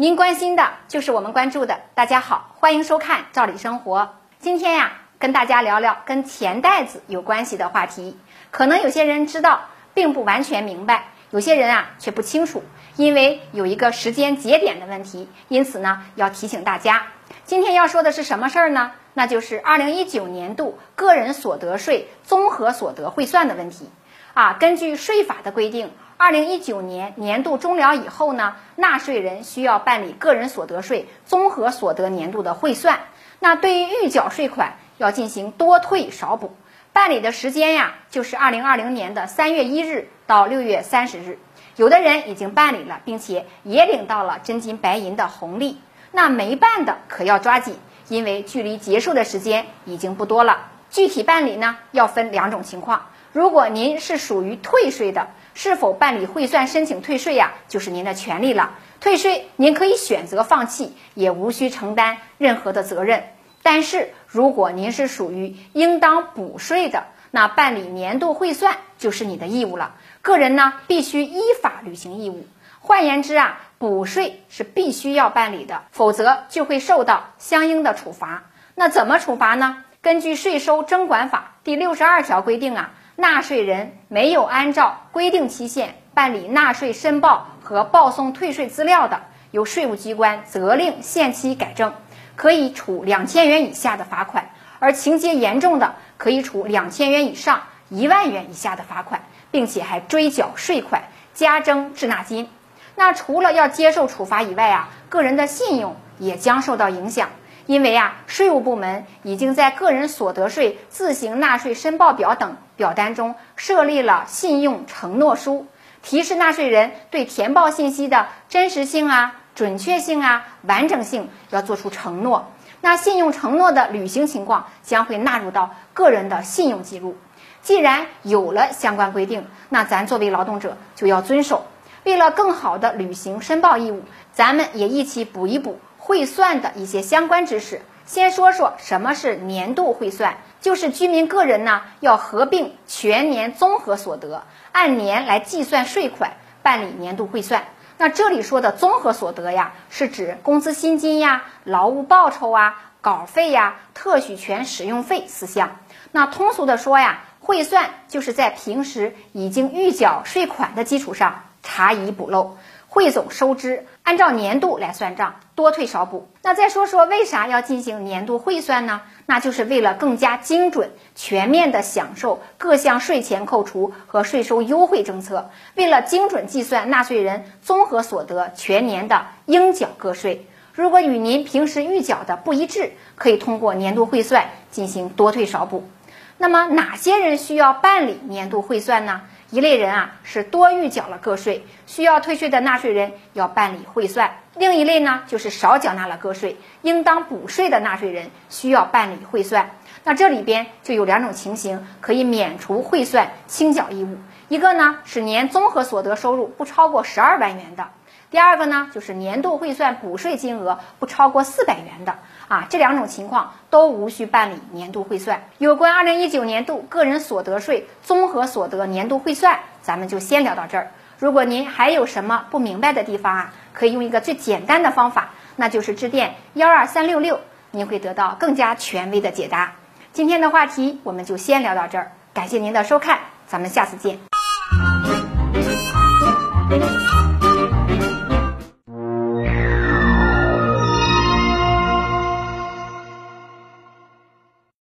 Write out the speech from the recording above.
您关心的就是我们关注的。大家好，欢迎收看《赵理生活》。今天呀，跟大家聊聊跟钱袋子有关系的话题。可能有些人知道，并不完全明白；有些人啊却不清楚，因为有一个时间节点的问题。因此呢，要提醒大家，今天要说的是什么事儿呢？那就是二零一九年度个人所得税综合所得汇算的问题。啊，根据税法的规定，二零一九年年度终了以后呢，纳税人需要办理个人所得税综合所得年度的汇算。那对于预缴税款，要进行多退少补，办理的时间呀，就是二零二零年的三月一日到六月三十日。有的人已经办理了，并且也领到了真金白银的红利，那没办的可要抓紧。因为距离结束的时间已经不多了，具体办理呢要分两种情况。如果您是属于退税的，是否办理汇算申请退税呀，就是您的权利了。退税您可以选择放弃，也无需承担任何的责任。但是如果您是属于应当补税的，那办理年度汇算就是你的义务了。个人呢必须依法履行义务。换言之啊。补税是必须要办理的，否则就会受到相应的处罚。那怎么处罚呢？根据《税收征管法》第六十二条规定啊，纳税人没有按照规定期限办理纳税申报和报送退税资料的，由税务机关责令限期改正，可以处两千元以下的罚款；而情节严重的，可以处两千元以上一万元以下的罚款，并且还追缴税款，加征滞纳金。那除了要接受处罚以外啊，个人的信用也将受到影响，因为啊，税务部门已经在个人所得税自行纳税申报表等表单中设立了信用承诺书，提示纳税人对填报信息的真实性啊、准确性啊、完整性要做出承诺。那信用承诺的履行情况将会纳入到个人的信用记录。既然有了相关规定，那咱作为劳动者就要遵守。为了更好的履行申报义务，咱们也一起补一补汇算的一些相关知识。先说说什么是年度汇算，就是居民个人呢要合并全年综合所得，按年来计算税款，办理年度汇算。那这里说的综合所得呀，是指工资薪金呀、劳务报酬啊、稿费呀、特许权使用费四项。那通俗的说呀，汇算就是在平时已经预缴税款的基础上。查遗补漏，汇总收支，按照年度来算账，多退少补。那再说说为啥要进行年度汇算呢？那就是为了更加精准、全面的享受各项税前扣除和税收优惠政策，为了精准计算纳税人综合所得全年的应缴个税。如果与您平时预缴的不一致，可以通过年度汇算进行多退少补。那么哪些人需要办理年度汇算呢？一类人啊是多预缴了个税，需要退税的纳税人要办理汇算；另一类呢就是少缴纳了个税，应当补税的纳税人需要办理汇算。那这里边就有两种情形可以免除汇算清缴义务，一个呢是年综合所得收入不超过十二万元的。第二个呢，就是年度汇算补税金额不超过四百元的啊，这两种情况都无需办理年度汇算。有关二零一九年度个人所得税综合所得年度汇算，咱们就先聊到这儿。如果您还有什么不明白的地方啊，可以用一个最简单的方法，那就是致电幺二三六六，您会得到更加权威的解答。今天的话题我们就先聊到这儿，感谢您的收看，咱们下次见。